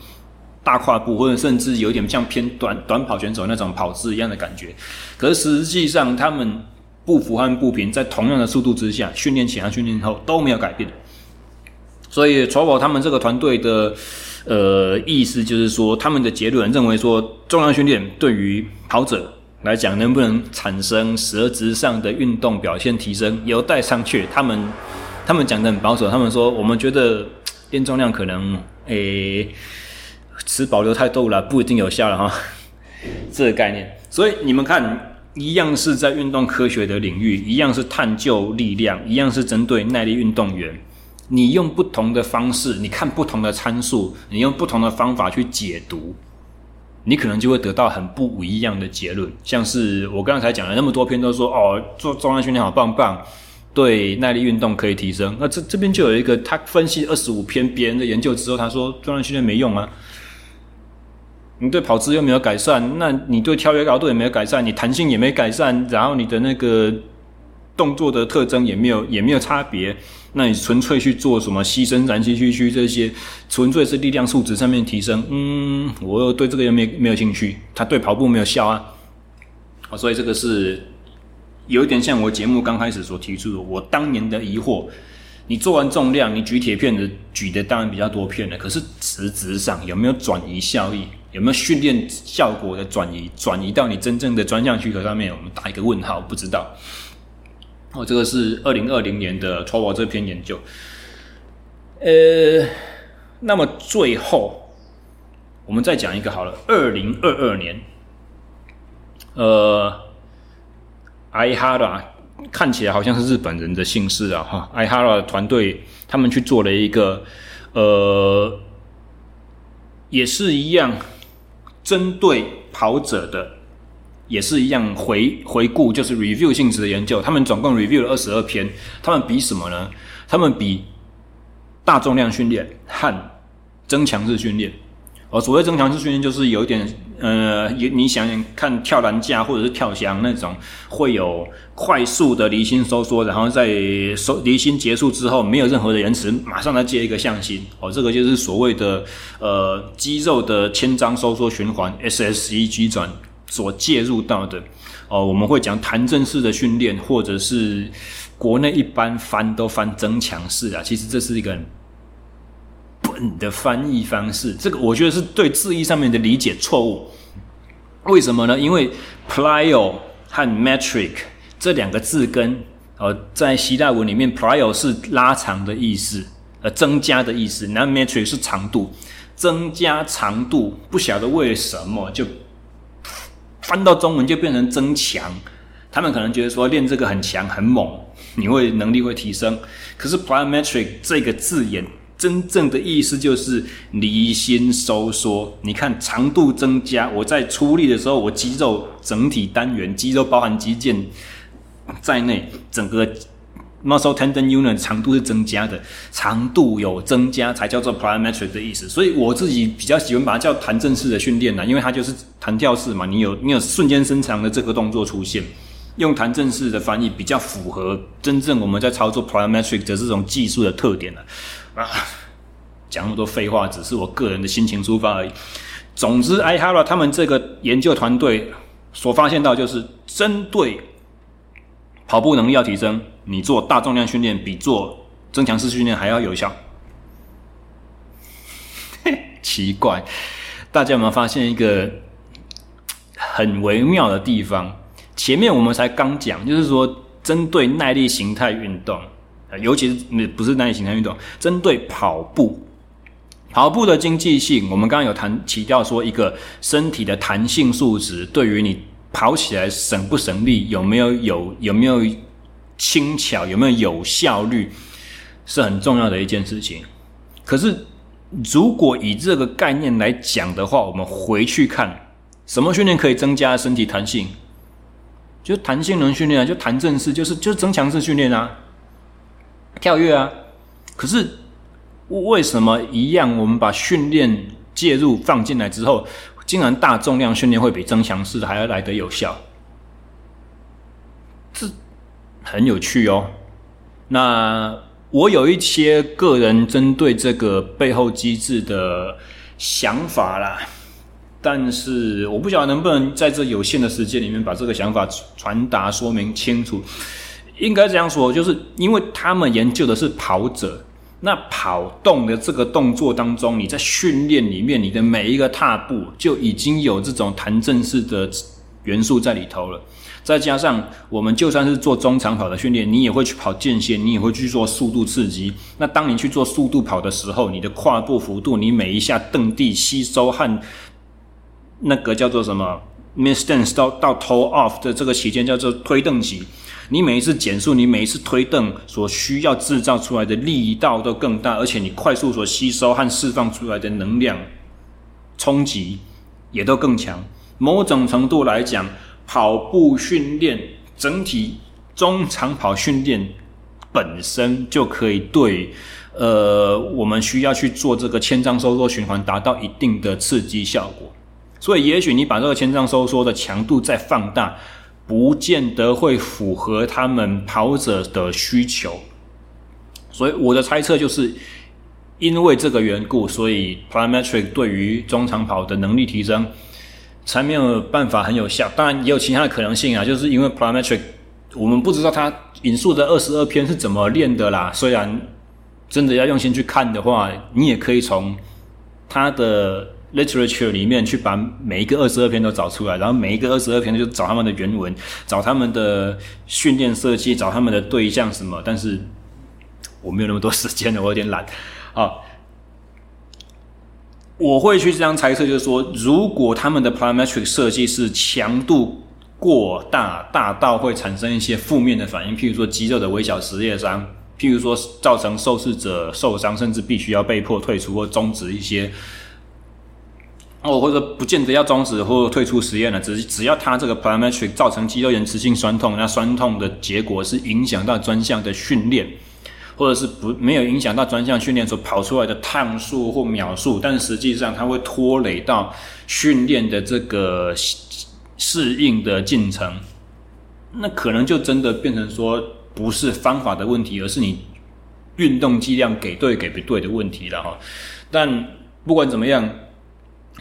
大跨步，或者甚至有点像偏短短跑选手那种跑姿一样的感觉，可是实际上他们步幅和步频在同样的速度之下，训练前和训练后都没有改变。所以乔宝他们这个团队的呃意思就是说，他们的结论认为说，重量训练对于跑者来讲能不能产生实质上的运动表现提升，有待商榷。他们他们讲的很保守，他们说我们觉得练重量可能诶。持保留态度了，不一定有效了哈。这个概念，所以你们看，一样是在运动科学的领域，一样是探究力量，一样是针对耐力运动员。你用不同的方式，你看不同的参数，你用不同的方法去解读，你可能就会得到很不一样的结论。像是我刚才讲了那么多篇，都说哦，做重量训练好棒棒，对耐力运动可以提升。那这这边就有一个，他分析二十五篇别人的研究之后，他说重量训练没用啊。你对跑姿又没有改善，那你对跳跃高度也没有改善，你弹性也没改善，然后你的那个动作的特征也没有也没有差别，那你纯粹去做什么膝伸展、膝屈曲这些，纯粹是力量素质上面提升，嗯，我又对这个又没没有兴趣，他对跑步没有效啊，所以这个是有一点像我节目刚开始所提出的，我当年的疑惑。你做完重量，你举铁片的举的当然比较多片了，可是实质上有没有转移效益？有没有训练效果的转移？转移到你真正的专项区块上面，我们打一个问号，不知道。哦，这个是二零二零年的 Towa 这篇研究。呃，那么最后我们再讲一个好了，二零二二年，呃，Ihara。看起来好像是日本人的姓氏啊，哈，Ihara 团队他们去做了一个，呃，也是一样，针对跑者的，也是一样回回顾，就是 review 性质的研究。他们总共 review 了二十二篇，他们比什么呢？他们比大重量训练和增强式训练。而，所谓增强式训练就是有一点，呃，你想想看，跳栏架或者是跳箱那种，会有快速的离心收缩，然后在收离心结束之后，没有任何的延迟，马上再接一个向心。哦，这个就是所谓的呃肌肉的牵张收缩循环 （SSEG 转所介入到的。哦，我们会讲弹震式的训练，或者是国内一般翻都翻增强式啊，其实这是一个。你的翻译方式，这个我觉得是对字义上面的理解错误。为什么呢？因为 plyo 和 metric 这两个字根，呃，在希腊文里面，plyo 是拉长的意思，呃，增加的意思，那 metric 是长度，增加长度，不晓得为什么就翻到中文就变成增强。他们可能觉得说练这个很强很猛，你会能力会提升。可是 plyometric 这个字眼。真正的意思就是离心收缩。你看长度增加，我在出力的时候，我肌肉整体单元，肌肉包含肌腱在内，整个 muscle tendon unit 长度是增加的，长度有增加才叫做 plyometric 的意思。所以我自己比较喜欢把它叫弹震式的训练呢，因为它就是弹跳式嘛，你有你有瞬间伸长的这个动作出现，用弹震式的翻译比较符合真正我们在操作 plyometric 的这种技术的特点了。啊讲那么多废话，只是我个人的心情出发而已。总之，Ihara 他们这个研究团队所发现到，就是针对跑步能力要提升，你做大重量训练比做增强式训练还要有效。奇怪，大家有没有发现一个很微妙的地方？前面我们才刚讲，就是说针对耐力形态运动。尤其是不是耐力型态运动，针对跑步，跑步的经济性，我们刚刚有谈提到说，一个身体的弹性素质对于你跑起来省不省力，有没有有有没有轻巧，有没有有效率，是很重要的一件事情。可是，如果以这个概念来讲的话，我们回去看什么训练可以增加身体弹性，就弹性能训练啊，就弹震式，就是就是增强式训练啊。跳跃啊！可是为什么一样？我们把训练介入放进来之后，竟然大重量训练会比增强式还要来得有效？这很有趣哦。那我有一些个人针对这个背后机制的想法啦，但是我不晓得能不能在这有限的时间里面把这个想法传达说明清楚。应该这样说，就是因为他们研究的是跑者，那跑动的这个动作当中，你在训练里面，你的每一个踏步就已经有这种弹震式的元素在里头了。再加上我们就算是做中长跑的训练，你也会去跑间歇，你也会去做速度刺激。那当你去做速度跑的时候，你的跨步幅度，你每一下蹬地吸收和那个叫做什么 mid stance 到到 toe off 的这个期间叫做推蹬期。你每一次减速，你每一次推动所需要制造出来的力道都更大，而且你快速所吸收和释放出来的能量冲击也都更强。某种程度来讲，跑步训练整体中长跑训练本身就可以对呃我们需要去做这个牵张收缩循环达到一定的刺激效果。所以，也许你把这个牵张收缩的强度再放大。不见得会符合他们跑者的需求，所以我的猜测就是，因为这个缘故，所以 plyometric 对于中长跑的能力提升才没有办法很有效。当然也有其他的可能性啊，就是因为 plyometric 我们不知道他引述的二十二篇是怎么练的啦。虽然真的要用心去看的话，你也可以从他的 literature 里面去把每一个二十二篇都找出来，然后每一个二十二篇就找他们的原文，找他们的训练设计，找他们的对象什么。但是我没有那么多时间了，我有点懒 啊。我会去这样猜测，就是说，如果他们的 parametric 设计是强度过大，大到会产生一些负面的反应，譬如说肌肉的微小撕裂伤，譬如说造成受试者受伤，甚至必须要被迫退出或终止一些，哦，或者不见得要终止或退出实验了，只是只要他这个 parametric 造成肌肉延迟性酸痛，那酸痛的结果是影响到专项的训练。或者是不没有影响到专项训练所跑出来的趟数或秒数，但实际上它会拖累到训练的这个适应的进程，那可能就真的变成说不是方法的问题，而是你运动剂量给对给不对的问题了哈。但不管怎么样，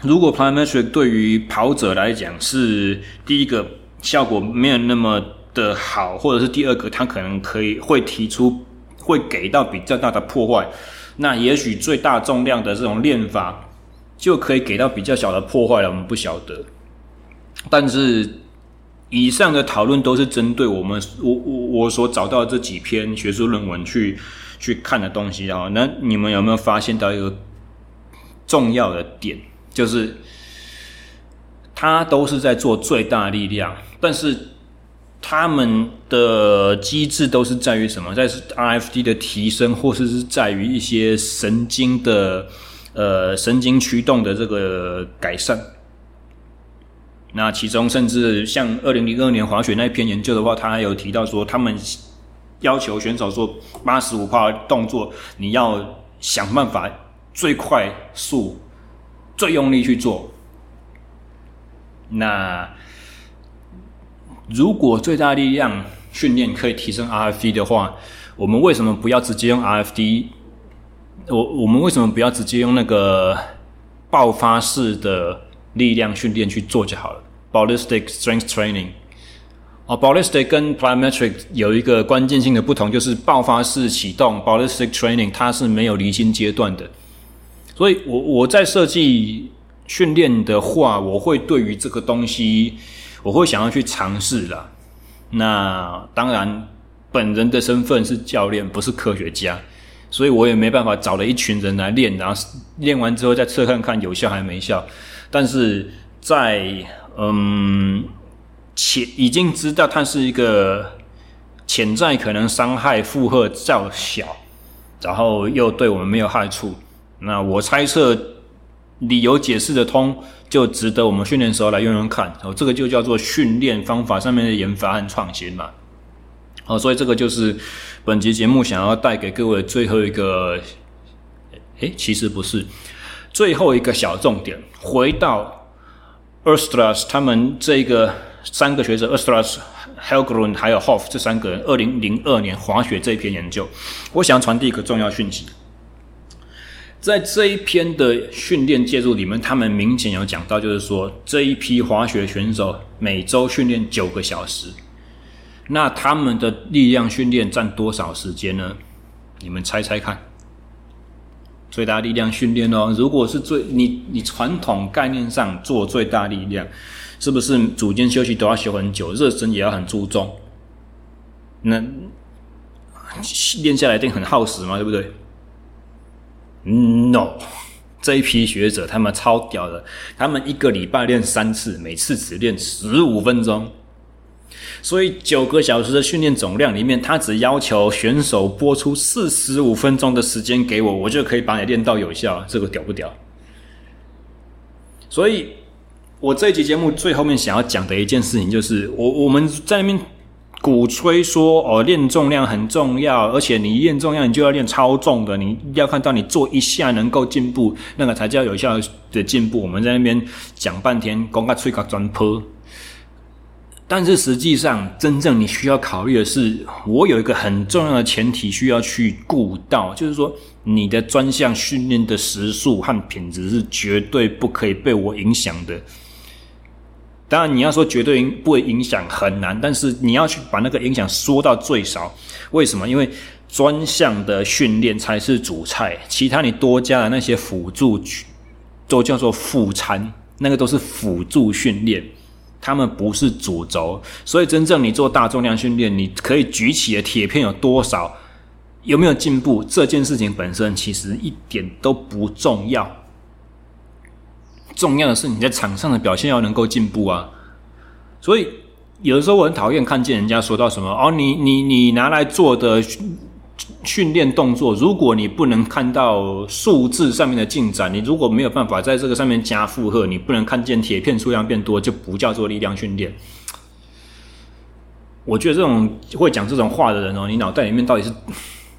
如果 plyometric 对于跑者来讲是第一个效果没有那么的好，或者是第二个他可能可以会提出。会给到比较大的破坏，那也许最大重量的这种练法就可以给到比较小的破坏了。我们不晓得，但是以上的讨论都是针对我们我我我所找到的这几篇学术论文去去看的东西啊。那你们有没有发现到一个重要的点，就是他都是在做最大力量，但是。他们的机制都是在于什么？在 RFD 的提升，或是是在于一些神经的呃神经驱动的这个改善。那其中甚至像二零零二年滑雪那一篇研究的话，他还有提到说，他们要求选手做八十五趴动作，你要想办法最快速、最用力去做。那。如果最大力量训练可以提升 RFD 的话，我们为什么不要直接用 RFD？我我们为什么不要直接用那个爆发式的力量训练去做就好了？Ballistic Strength Training。哦，Ballistic 跟 Plyometric 有一个关键性的不同，就是爆发式启动 Ballistic Training 它是没有离心阶段的。所以我我在设计训练的话，我会对于这个东西。我会想要去尝试的。那当然，本人的身份是教练，不是科学家，所以我也没办法找了一群人来练，然后练完之后再测看看有效还没效。但是在嗯，潜已经知道它是一个潜在可能伤害负荷较小，然后又对我们没有害处。那我猜测理由解释得通。就值得我们训练时候来用用看，哦，这个就叫做训练方法上面的研发和创新嘛。好，所以这个就是本集节目想要带给各位最后一个，诶，其实不是最后一个小重点。回到 Östras 他们这个三个学者 Östras、Helgrun 还有 Hoff 这三个人，二零零二年滑雪这一篇研究，我想传递一个重要讯息。在这一篇的训练介入里面，他们明显有讲到，就是说这一批滑雪选手每周训练九个小时，那他们的力量训练占多少时间呢？你们猜猜看。最大力量训练哦，如果是最你你传统概念上做最大力量，是不是组间休息都要休很久，热身也要很注重？那练下来一定很耗时嘛，对不对？No，这一批学者他们超屌的，他们一个礼拜练三次，每次只练十五分钟，所以九个小时的训练总量里面，他只要求选手播出四十五分钟的时间给我，我就可以把你练到有效，这个屌不屌？所以，我这一集节目最后面想要讲的一件事情，就是我我们在那边。鼓吹说哦，练重量很重要，而且你练重量，你就要练超重的，你要看到你做一下能够进步，那个才叫有效的进步。我们在那边讲半天，讲个吹个专坡。但是实际上，真正你需要考虑的是，我有一个很重要的前提需要去顾到，就是说你的专项训练的时数和品质是绝对不可以被我影响的。当然，你要说绝对不会影响很难，但是你要去把那个影响缩到最少。为什么？因为专项的训练才是主菜，其他你多加的那些辅助都叫做副餐，那个都是辅助训练，他们不是主轴。所以真正你做大重量训练，你可以举起的铁片有多少，有没有进步，这件事情本身其实一点都不重要。重要的是你在场上的表现要能够进步啊，所以有的时候我很讨厌看见人家说到什么哦，你你你拿来做的训练动作，如果你不能看到数字上面的进展，你如果没有办法在这个上面加负荷，你不能看见铁片数量变多，就不叫做力量训练。我觉得这种会讲这种话的人哦，你脑袋里面到底是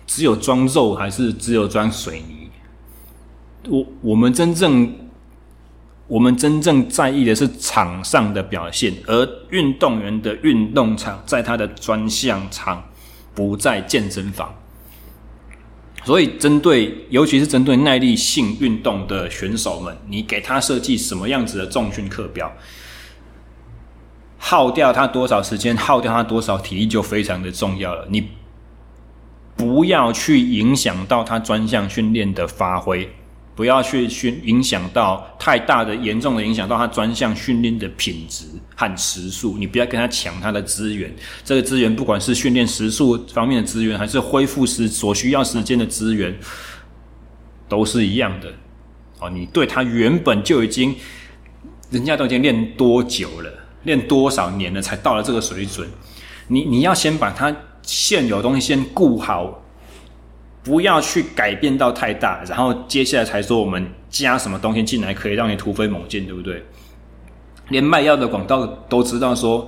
只有装肉还是只有装水泥？我我们真正。我们真正在意的是场上的表现，而运动员的运动场在他的专项场，不在健身房。所以，针对尤其是针对耐力性运动的选手们，你给他设计什么样子的重训课表，耗掉他多少时间，耗掉他多少体力，就非常的重要了。你不要去影响到他专项训练的发挥。不要去训影响到太大的严重的影响到他专项训练的品质和时数，你不要跟他抢他的资源。这个资源不管是训练时数方面的资源，还是恢复时所需要时间的资源，都是一样的。哦，你对他原本就已经，人家都已经练多久了，练多少年了，才到了这个水准。你你要先把他现有东西先顾好。不要去改变到太大，然后接下来才说我们加什么东西进来可以让你突飞猛进，对不对？连卖药的广告都知道说，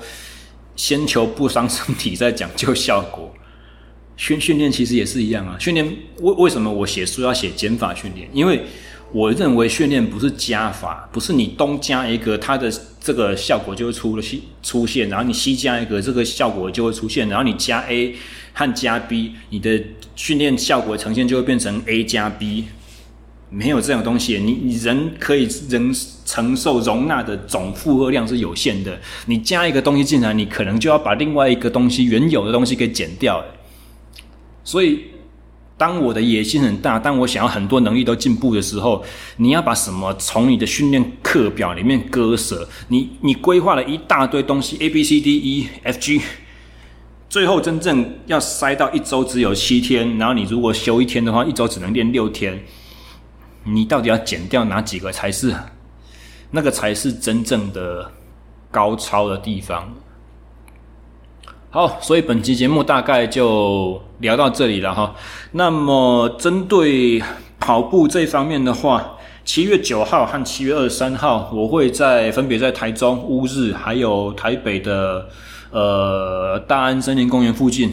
先求不伤身体，再讲究效果。训训练其实也是一样啊。训练为为什么我写书要写减法训练？因为我认为训练不是加法，不是你东加一个，它的这个效果就会出了出现，然后你西加一个，这个效果就会出现，然后你加 A 和加 B，你的。训练效果呈现就会变成 A 加 B，没有这种东西。你你人可以人承受容纳的总负荷量是有限的。你加一个东西进来，你可能就要把另外一个东西原有的东西给减掉了。所以，当我的野心很大，当我想要很多能力都进步的时候，你要把什么从你的训练课表里面割舍？你你规划了一大堆东西，A B C D E F G。最后真正要塞到一周只有七天，然后你如果休一天的话，一周只能练六天。你到底要减掉哪几个才是？那个才是真正的高超的地方。好，所以本期节目大概就聊到这里了哈。那么针对跑步这方面的话，七月九号和七月二十三号，我会在分别在台中、乌日还有台北的。呃，大安森林公园附近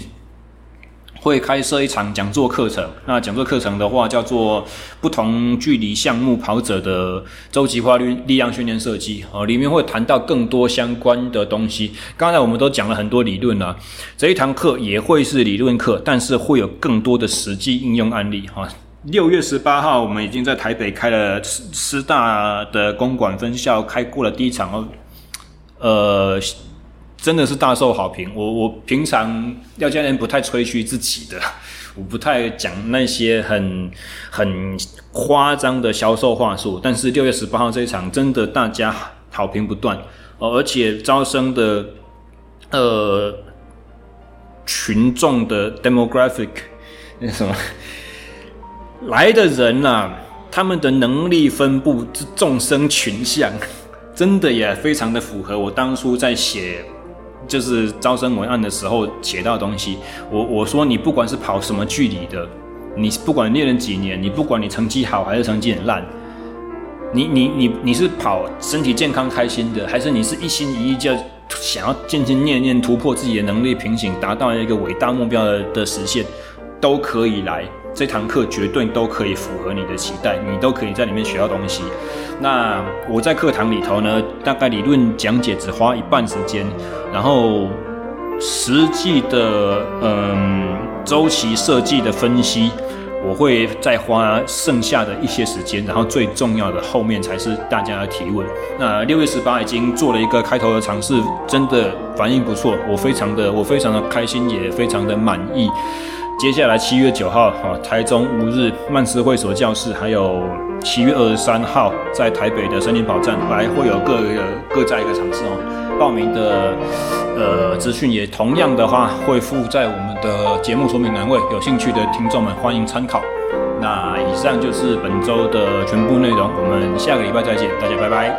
会开设一场讲座课程。那讲座课程的话，叫做不同距离项目跑者的周期化力力量训练设计。哦，里面会谈到更多相关的东西。刚才我们都讲了很多理论了，这一堂课也会是理论课，但是会有更多的实际应用案例。哈，六月十八号，我们已经在台北开了师大的公馆分校开过了第一场哦，呃。真的是大受好评。我我平常廖教练不太吹嘘自己的，我不太讲那些很很夸张的销售话术。但是六月十八号这一场，真的大家好评不断哦，而且招生的呃群众的 demographic 那什么来的人啊，他们的能力分布众生群像，真的也非常的符合我当初在写。就是招生文案的时候写到的东西，我我说你不管是跑什么距离的，你不管练了几年，你不管你成绩好还是成绩很烂，你你你你是跑身体健康开心的，还是你是一心一意就想要渐渐念念突破自己的能力瓶颈，达到一个伟大目标的的实现，都可以来。这堂课绝对都可以符合你的期待，你都可以在里面学到东西。那我在课堂里头呢，大概理论讲解只花一半时间，然后实际的嗯周期设计的分析，我会再花剩下的一些时间，然后最重要的后面才是大家的提问。那六月十八已经做了一个开头的尝试，真的反应不错，我非常的我非常的开心，也非常的满意。接下来七月九号，哈，台中五日曼斯会所教室，还有七月二十三号在台北的森林跑站，来会有各个各在一个场次哦。报名的呃资讯也同样的话会附在我们的节目说明栏位，有兴趣的听众们欢迎参考。那以上就是本周的全部内容，我们下个礼拜再见，大家拜拜。